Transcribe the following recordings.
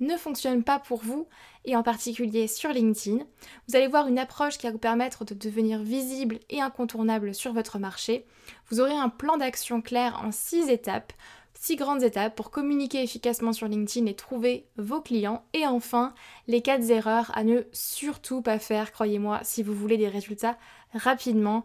ne fonctionne pas pour vous, et en particulier sur LinkedIn. Vous allez voir une approche qui va vous permettre de devenir visible et incontournable sur votre marché. Vous aurez un plan d'action clair en 6 étapes, 6 grandes étapes pour communiquer efficacement sur LinkedIn et trouver vos clients. Et enfin, les 4 erreurs à ne surtout pas faire, croyez-moi, si vous voulez des résultats rapidement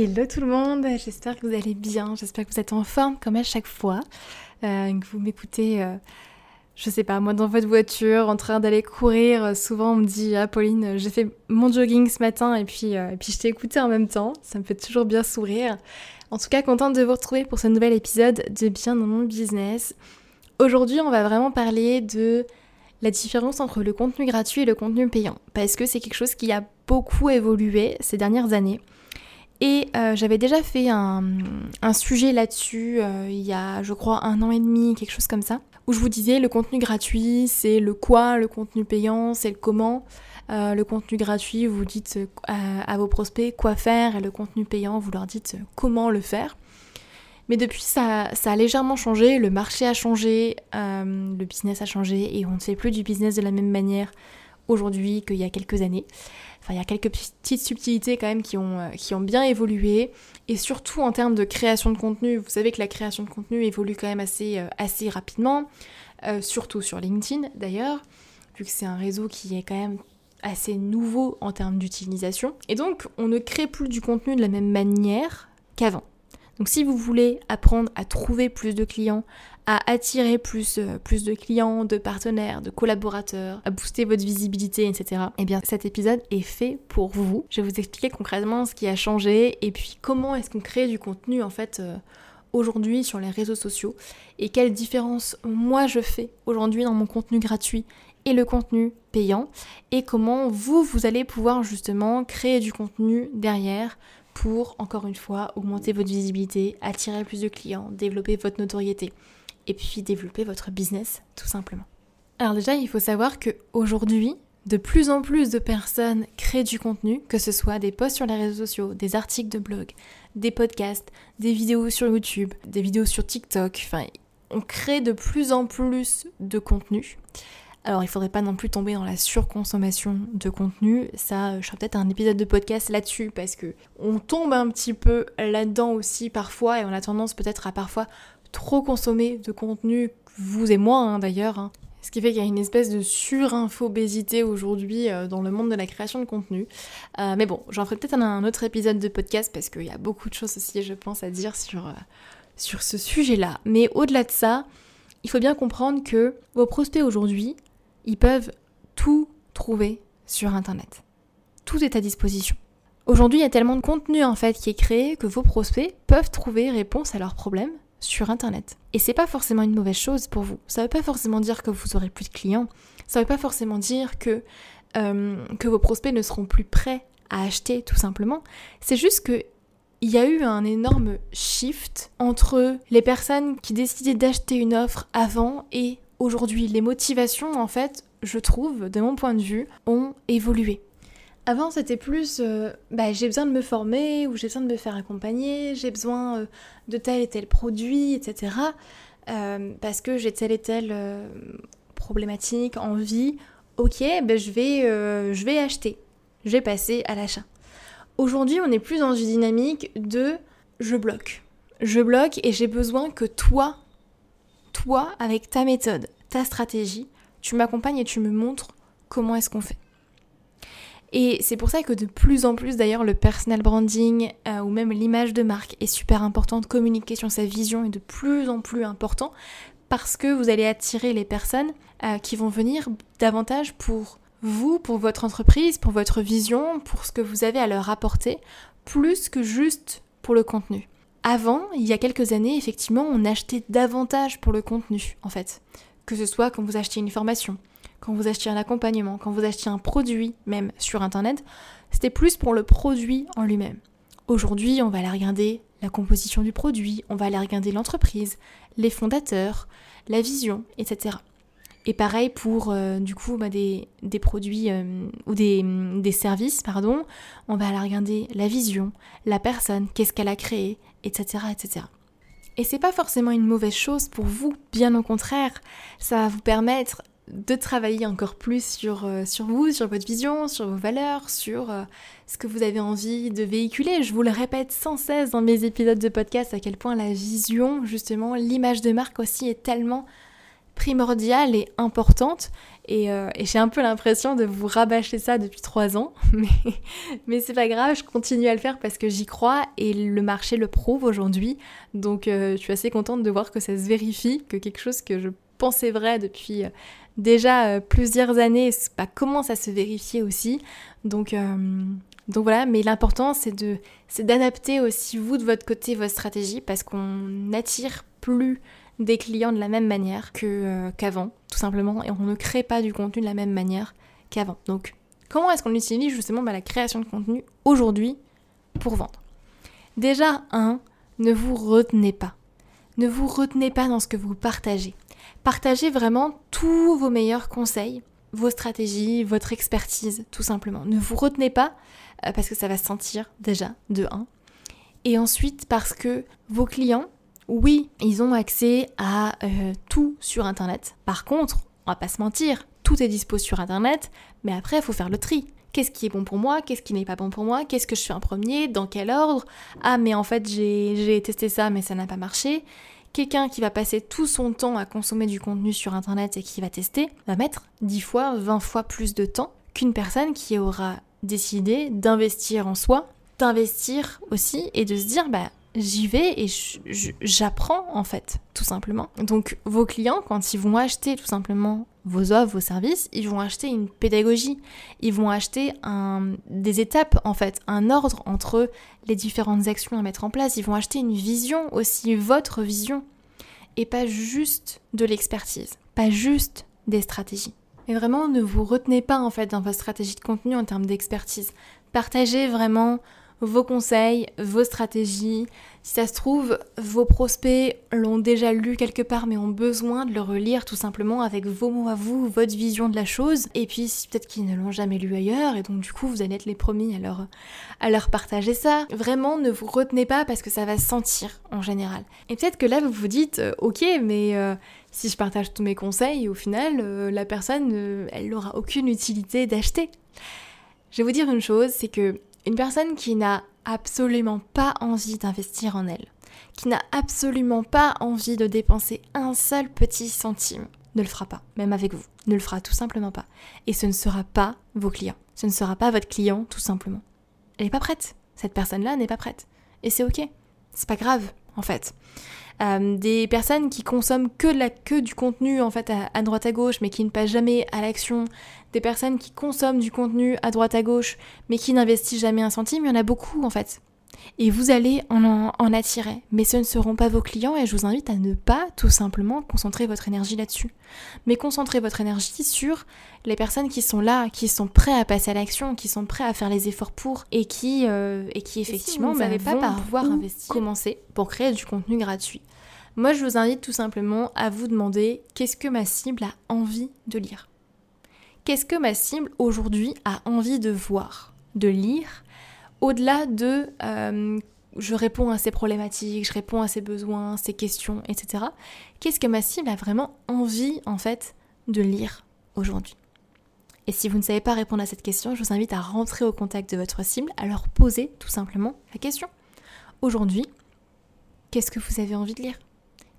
Hello tout le monde, j'espère que vous allez bien, j'espère que vous êtes en forme comme à chaque fois, euh, que vous m'écoutez, euh, je sais pas, moi dans votre voiture, en train d'aller courir, souvent on me dit ah Pauline, j'ai fait mon jogging ce matin et puis, euh, et puis je t'ai écouté en même temps, ça me fait toujours bien sourire. En tout cas, contente de vous retrouver pour ce nouvel épisode de Bien dans mon business. Aujourd'hui, on va vraiment parler de la différence entre le contenu gratuit et le contenu payant, parce que c'est quelque chose qui a beaucoup évolué ces dernières années. Et euh, j'avais déjà fait un, sujet là-dessus euh, il y a, je crois, un an et demi, quelque chose comme ça, où je vous disais le contenu gratuit, c'est le quoi, le contenu payant, c'est le comment. Euh, le contenu gratuit, vous dites à, vos prospects quoi faire, et le contenu payant, vous leur dites comment le faire. Mais depuis, ça, ça a légèrement changé, le marché a changé, le business a changé, et on ne fait plus du business de la même manière aujourd'hui qu'il y a quelques années. Enfin, il y a quelques petites subtilités quand même qui ont, euh, qui ont bien évolué. Et surtout en termes de création de contenu, vous savez que la création de contenu évolue quand même assez, euh, assez rapidement, euh, surtout sur LinkedIn d'ailleurs, vu que c'est un réseau qui est quand même assez nouveau en termes d'utilisation. Et donc, on ne crée plus du contenu de la même manière qu'avant. Donc si vous voulez apprendre à trouver plus de clients, à attirer plus, euh, de clients, de partenaires, de collaborateurs, à booster votre visibilité, etc. Eh bien cet épisode est fait pour vous. Je vais vous expliquer concrètement ce qui a changé et puis comment est-ce qu'on crée du contenu en fait euh, aujourd'hui sur les réseaux sociaux et quelle différence moi je fais aujourd'hui dans mon contenu gratuit et le contenu payant et comment vous, vous allez pouvoir justement créer du contenu derrière pour, encore une fois, augmenter votre visibilité, attirer plus de clients, développer votre notoriété et puis développer votre business tout simplement. Alors déjà, il faut savoir que aujourd'hui, de plus en plus de personnes créent du contenu, que ce soit des posts sur les réseaux sociaux, des articles de blog, des podcasts, des vidéos sur YouTube, des vidéos sur TikTok, enfin, on crée de plus en plus de contenu. Alors il faudrait pas non plus tomber dans la surconsommation de contenu. Ça, je ferai peut-être un épisode de podcast là-dessus parce que on tombe un petit peu là-dedans aussi parfois et on a tendance peut-être à parfois trop consommer de contenu, vous et moi hein, d'ailleurs. Hein. Ce qui fait qu'il y a une espèce de surinfobésité aujourd'hui euh, dans le monde de la création de contenu. Euh, mais bon, j'en ferai peut-être un, autre épisode de podcast parce qu'il y a beaucoup de choses aussi, je pense, à dire euh, sur ce sujet-là. Mais au-delà de ça, il faut bien comprendre que vos prospects aujourd'hui, ils peuvent tout trouver sur Internet. Tout est à disposition. Aujourd'hui, il y a tellement de contenu en fait qui est créé que vos prospects peuvent trouver réponse à leurs problèmes sur Internet. Et c'est pas forcément une mauvaise chose pour vous. Ça veut pas forcément dire que vous aurez plus de clients. Ça veut pas forcément dire que, euh, que vos prospects ne seront plus prêts à acheter tout simplement. C'est juste que il y a eu un énorme shift entre les personnes qui décidaient d'acheter une offre avant et aujourd'hui. Les motivations, en fait, je trouve, de mon point de vue, ont évolué. Avant, c'était plus euh, bah, j'ai besoin de me former ou j'ai besoin de me faire accompagner, j'ai besoin euh, de tel et tel produit, etc. Euh, parce que j'ai telle et telle problématique, envie. Ok, ben je, vais, je vais acheter. Je vais passer à l'achat. Aujourd'hui, on est plus dans une dynamique de je bloque. Je bloque et j'ai besoin que toi, toi, avec ta méthode, ta stratégie, tu m'accompagnes et tu me montres comment est-ce qu'on fait. Et c'est pour ça que de plus en plus d'ailleurs le personal branding euh, ou même l'image de marque est super importante, communiquer sur sa vision est de plus en plus important parce que vous allez attirer les personnes euh, qui vont venir davantage pour vous, pour votre entreprise, pour votre vision, pour ce que vous avez à leur apporter, plus que juste pour le contenu. Avant, il y a quelques années, effectivement, on achetait davantage pour le contenu, en fait. Que ce soit quand vous achetez une formation, quand vous achetiez un accompagnement, quand vous achetiez un produit même sur Internet, c'était plus pour le produit en lui-même. Aujourd'hui, on va aller regarder la composition du produit, on va aller regarder l'entreprise, les fondateurs, la vision, etc. Et pareil pour euh, du coup bah, des, produits euh, ou des, des, services, pardon, on va aller regarder la vision, la personne, qu'est-ce qu'elle a créé, etc. etc. Et c'est pas forcément une mauvaise chose pour vous, bien au contraire, ça va vous permettre de travailler encore plus sur, euh, sur vous, sur votre vision, sur vos valeurs, sur ce que vous avez envie de véhiculer. Je vous le répète sans cesse dans mes épisodes de podcast à quel point la vision, justement, l'image de marque aussi est tellement primordiale et importante. Et, euh, j'ai un peu l'impression de vous rabâcher ça depuis trois ans, mais, c'est pas grave, je continue à le faire parce que j'y crois et le marché le prouve aujourd'hui. Donc je suis assez contente de voir que ça se vérifie, que quelque chose que je pensais vrai depuis déjà euh, plusieurs années, commence à se vérifier aussi. Donc, euh, donc voilà, mais l'important c'est de c'est d'adapter aussi vous de votre côté votre stratégie parce qu'on n'attire plus des clients de la même manière que, euh, qu'avant, tout simplement, et on ne crée pas du contenu de la même manière qu'avant. Donc comment est-ce qu'on utilise justement bah, la création de contenu aujourd'hui pour vendre? Déjà, un, ne vous retenez pas. Ne vous retenez pas dans ce que vous partagez. Partagez vraiment tous vos meilleurs conseils, vos stratégies, votre expertise, tout simplement. Ne vous retenez pas euh, parce que ça va se sentir déjà de 1. Et ensuite parce que vos clients, oui, ils ont accès à euh, tout sur Internet. Par contre, on va pas se mentir, tout est dispo sur Internet, mais après, il faut faire le tri. Qu'est-ce qui est bon pour moi Qu'est-ce qui n'est pas bon pour moi Qu'est-ce que je fais en premier Dans quel ordre? Ah, mais en fait, j'ai testé ça, mais ça n'a pas marché quelqu'un qui va passer tout son temps à consommer du contenu sur Internet et qui va tester, va mettre 10 fois, 20 fois plus de temps qu'une personne qui aura décidé d'investir en soi, d'investir aussi et de se dire, bah, j'y vais et j'apprends en fait, tout simplement. Donc vos clients, quand ils vont acheter tout simplement vos offres, vos services, ils vont acheter une pédagogie, ils vont acheter des étapes en fait, un ordre entre les différentes actions à mettre en place, ils vont acheter une vision aussi, votre vision, et pas juste de l'expertise, pas juste des stratégies. Et vraiment, ne vous retenez pas en fait dans votre stratégie de contenu en termes d'expertise. Partagez vraiment vos conseils, vos stratégies. Si ça se trouve, vos prospects l'ont déjà lu quelque part mais ont besoin de le relire tout simplement avec vos mots à vous, votre vision de la chose. Et puis peut-être qu'ils ne l'ont jamais lu ailleurs et donc du coup vous allez être les premiers à leur, à leur partager ça. Vraiment ne vous retenez pas parce que ça va sentir en général. Et peut-être que là vous vous dites euh, ok mais... Euh, si je partage tous mes conseils, au final, euh, la personne, elle n'aura aucune utilité d'acheter. Je vais vous dire une chose, c'est que une personne qui n'a absolument pas envie d'investir en elle, qui n'a absolument pas envie de dépenser un seul petit centime, ne le fera pas, même avec vous, ne le fera tout simplement pas. Et ce ne sera pas vos clients, ce ne sera pas votre client tout simplement. Elle n'est pas prête, cette personne-là n'est pas prête. Et c'est ok, c'est pas grave en fait. Euh, des personnes qui consomment que, la, que du contenu en fait à, droite à gauche mais qui ne passent jamais à l'action, des personnes qui consomment du contenu à droite à gauche mais qui n'investissent jamais un centime, il y en a beaucoup en fait. Et vous allez en, en, attirer. Mais ce ne seront pas vos clients et je vous invite à ne pas tout simplement concentrer votre énergie là-dessus. Mais concentrer votre énergie sur les personnes qui sont là, qui sont prêts à passer à l'action, qui sont prêts à faire les efforts pour et qui, euh, et qui effectivement n'avaient bah, pas pouvoir investir. commencer pour créer du contenu gratuit. Moi, je vous invite tout simplement à vous demander qu'est-ce que ma cible a envie de lire Qu'est-ce que ma cible aujourd'hui a envie de voir, de lire au-delà de euh, je réponds à ses problématiques, je réponds à ses besoins, ses questions, etc. Qu'est-ce que ma cible a vraiment envie en fait de lire aujourd'hui? Et si vous ne savez pas répondre à cette question, je vous invite à rentrer au contact de votre cible, à leur poser tout simplement la question. Aujourd'hui, qu'est-ce que vous avez envie de lire?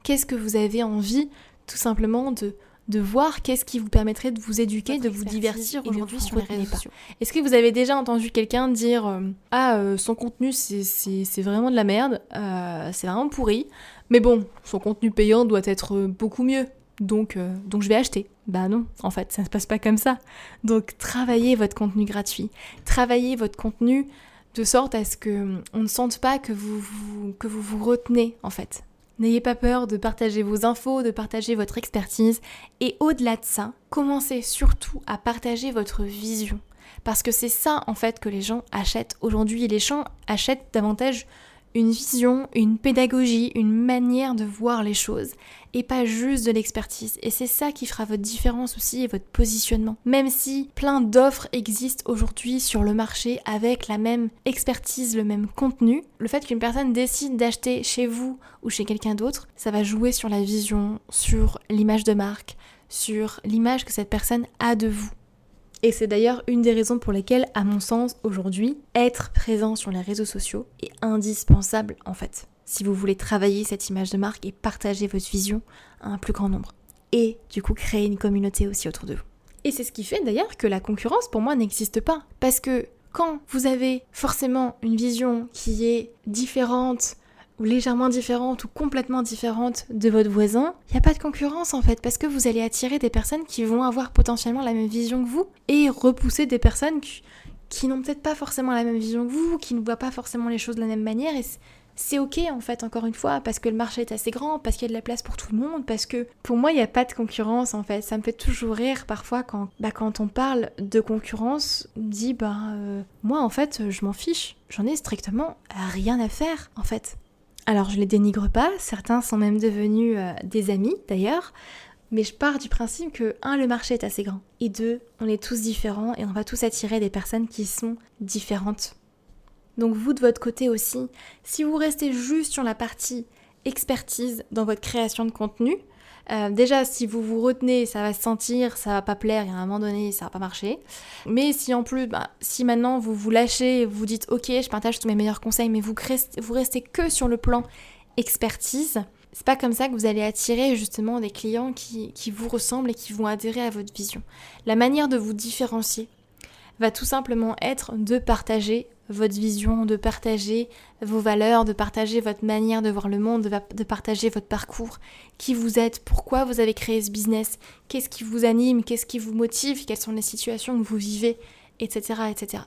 Qu'est-ce que vous avez envie tout simplement de de voir qu'est-ce qui vous permettrait de vous éduquer, de vous divertir aujourd'hui sur les réseaux sociaux. Est-ce que vous avez déjà entendu quelqu'un dire euh, Ah, euh, son contenu c'est vraiment de la merde, euh, c'est vraiment pourri, mais bon, son contenu payant doit être beaucoup mieux, donc, donc je vais acheter. Bah non, en fait, ça ne se passe pas comme ça. Donc travaillez votre contenu gratuit, travaillez votre contenu de sorte à ce que on ne sente pas que vous, vous que vous vous retenez en fait. N'ayez pas peur de partager vos infos, de partager votre expertise et au-delà de ça, commencez surtout à partager votre vision. Parce que c'est ça en fait que les gens achètent aujourd'hui. Les gens achètent davantage une vision, une pédagogie, une manière de voir les choses et pas juste de l'expertise. Et c'est ça qui fera votre différence aussi et votre positionnement. Même si plein d'offres existent aujourd'hui sur le marché avec la même expertise, le même contenu, le fait qu'une personne décide d'acheter chez vous ou chez quelqu'un d'autre, ça va jouer sur la vision, sur l'image de marque, sur l'image que cette personne a de vous. Et c'est d'ailleurs une des raisons pour lesquelles, à mon sens, aujourd'hui, être présent sur les réseaux sociaux est indispensable en fait. Si vous voulez travailler cette image de marque et partager votre vision à un plus grand nombre. Et du coup créer une communauté aussi autour de vous. Et c'est ce qui fait d'ailleurs que la concurrence pour moi n'existe pas. Parce que quand vous avez forcément une vision qui est différente légèrement différente ou complètement différente de votre voisin, il n'y a pas de concurrence en fait, parce que vous allez attirer des personnes qui vont avoir potentiellement la même vision que vous et repousser des personnes qui, n'ont peut-être pas forcément la même vision que vous, qui ne voient pas forcément les choses de la même manière. Et c'est ok en fait, encore une fois, parce que le marché est assez grand, parce qu'il y a de la place pour tout le monde, parce que pour moi il n'y a pas de concurrence en fait. Ça me fait toujours rire parfois quand, bah, quand on parle de concurrence, on dit bah euh, moi en fait je m'en fiche, j'en ai strictement rien à faire en fait. Alors je les dénigre pas, certains sont même devenus euh, des amis d'ailleurs, mais je pars du principe que, un, le marché est assez grand, et deux, on est tous différents et on va tous attirer des personnes qui sont différentes. Donc vous de votre côté aussi, si vous restez juste sur la partie expertise dans votre création de contenu, euh, déjà, si vous vous retenez, ça va se sentir, ça va pas plaire, et à un moment donné, ça va pas marcher. Mais si en plus, bah, si maintenant vous vous lâchez, vous dites ok, je partage tous mes meilleurs conseils, mais vous restez, vous restez que sur le plan expertise, c'est pas comme ça que vous allez attirer justement des clients qui, qui vous ressemblent et qui vont adhérer à votre vision. La manière de vous différencier va tout simplement être de partager votre vision, de partager vos valeurs, de partager votre manière de voir le monde, de, partager votre parcours, qui vous êtes, pourquoi vous avez créé ce business, qu'est-ce qui vous anime, qu'est-ce qui vous motive, quelles sont les situations que vous vivez, etc. etc.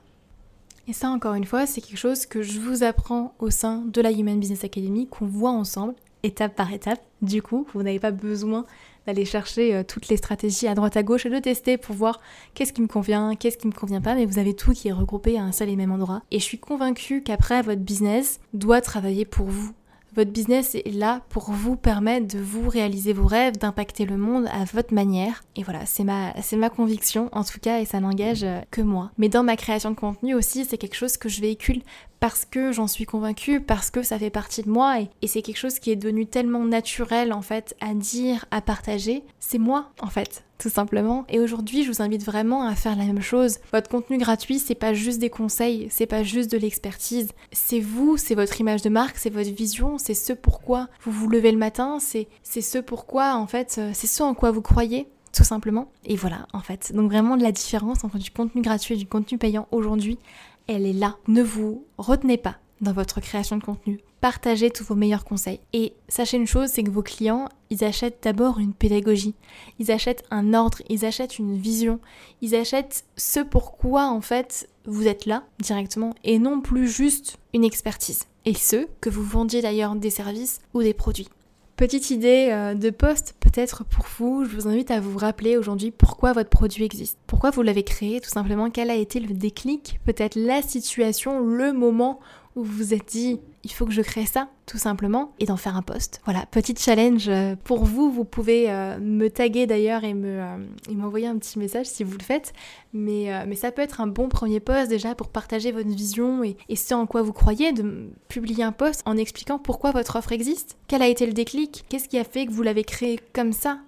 Et ça, encore une fois, c'est quelque chose que je vous apprends au sein de la Human Business Academy, qu'on voit ensemble, étape par étape. Du coup, vous n'avez pas besoin d'aller chercher euh, toutes les stratégies à droite à gauche et de tester pour voir qu'est-ce qui me convient, qu'est-ce qui me convient pas, mais vous avez tout qui est regroupé à un seul et même endroit. Et je suis convaincue qu'après, votre business doit travailler pour vous. Votre business est là pour vous permettre de vous réaliser vos rêves, d'impacter le monde à votre manière. Et voilà, c'est ma, conviction en tout cas et ça n'engage euh, que moi. Mais dans ma création de contenu aussi, c'est quelque chose que je véhicule parce que j'en suis convaincue, parce que ça fait partie de moi et c'est quelque chose qui est devenu tellement naturel en fait à dire, à partager. C'est moi en fait tout simplement. Et aujourd'hui, je vous invite vraiment à faire la même chose. Votre contenu gratuit, c'est pas juste des conseils, c'est pas juste de l'expertise. C'est vous, c'est votre image de marque, c'est votre vision, c'est ce pourquoi vous vous levez le matin, c'est ce pourquoi, en fait, euh, c'est ce en quoi vous croyez tout simplement. Et voilà, en fait. Donc vraiment, la différence entre du contenu gratuit et du contenu payant aujourd'hui, elle est là. Ne vous retenez pas dans votre création de contenu. Partagez tous vos meilleurs conseils. Et sachez une chose, c'est que vos clients, ils achètent d'abord une pédagogie. Ils achètent un ordre, ils achètent une vision. Ils achètent ce pourquoi, en fait, vous êtes là directement et non plus juste une expertise. Et ce, que vous vendiez d'ailleurs des services ou des produits. Petite idée euh, de poste peut-être pour vous, je vous invite à vous rappeler aujourd'hui pourquoi votre produit existe. Pourquoi vous l'avez créé, tout simplement, quel a été le déclic, peut-être la situation, le moment où vous vous êtes dit il faut que je crée ça tout simplement et d'en faire un post. Voilà, petit challenge euh, pour vous, vous pouvez euh, me taguer d'ailleurs et me euh, m'envoyer un petit message si vous le faites, mais, ça peut être un bon premier post déjà pour partager votre vision et, et ce en quoi vous croyez, de publier un post en expliquant pourquoi votre offre existe, quel a été le déclic, qu'est-ce qui a fait que vous l'avez créé comme ça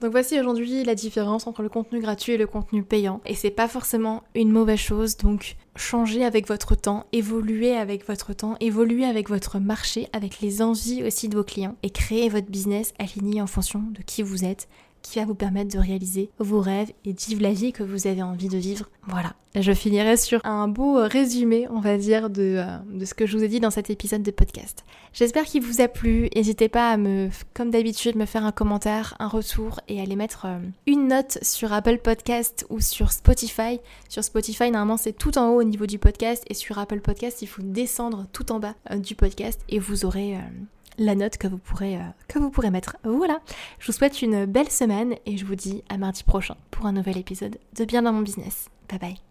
donc voici aujourd'hui la différence entre le contenu gratuit et le contenu payant. Et c'est pas forcément une mauvaise chose, donc changez avec votre temps, évoluez avec votre temps, évoluez avec votre marché, avec les envies aussi de vos clients et créez votre business aligné en fonction de qui vous êtes, qui va vous permettre de réaliser vos rêves et de vivre la vie que vous avez envie de vivre. Voilà. Je finirai sur un beau résumé, on va dire, de, euh, de ce que je vous ai dit dans cet épisode de podcast. J'espère qu'il vous a plu. N'hésitez pas à me, comme d'habitude, me faire un commentaire, un retour et à aller mettre euh, une note sur Apple Podcast ou sur Spotify. Sur Spotify, normalement, c'est tout en haut au niveau du podcast et sur Apple Podcast, il faut descendre tout en bas euh, du podcast et vous aurez la note que vous pourrez, euh, que vous pourrez mettre. Voilà, je vous souhaite une belle semaine et je vous dis à mardi prochain pour un nouvel épisode de Bien dans mon business. Bye bye.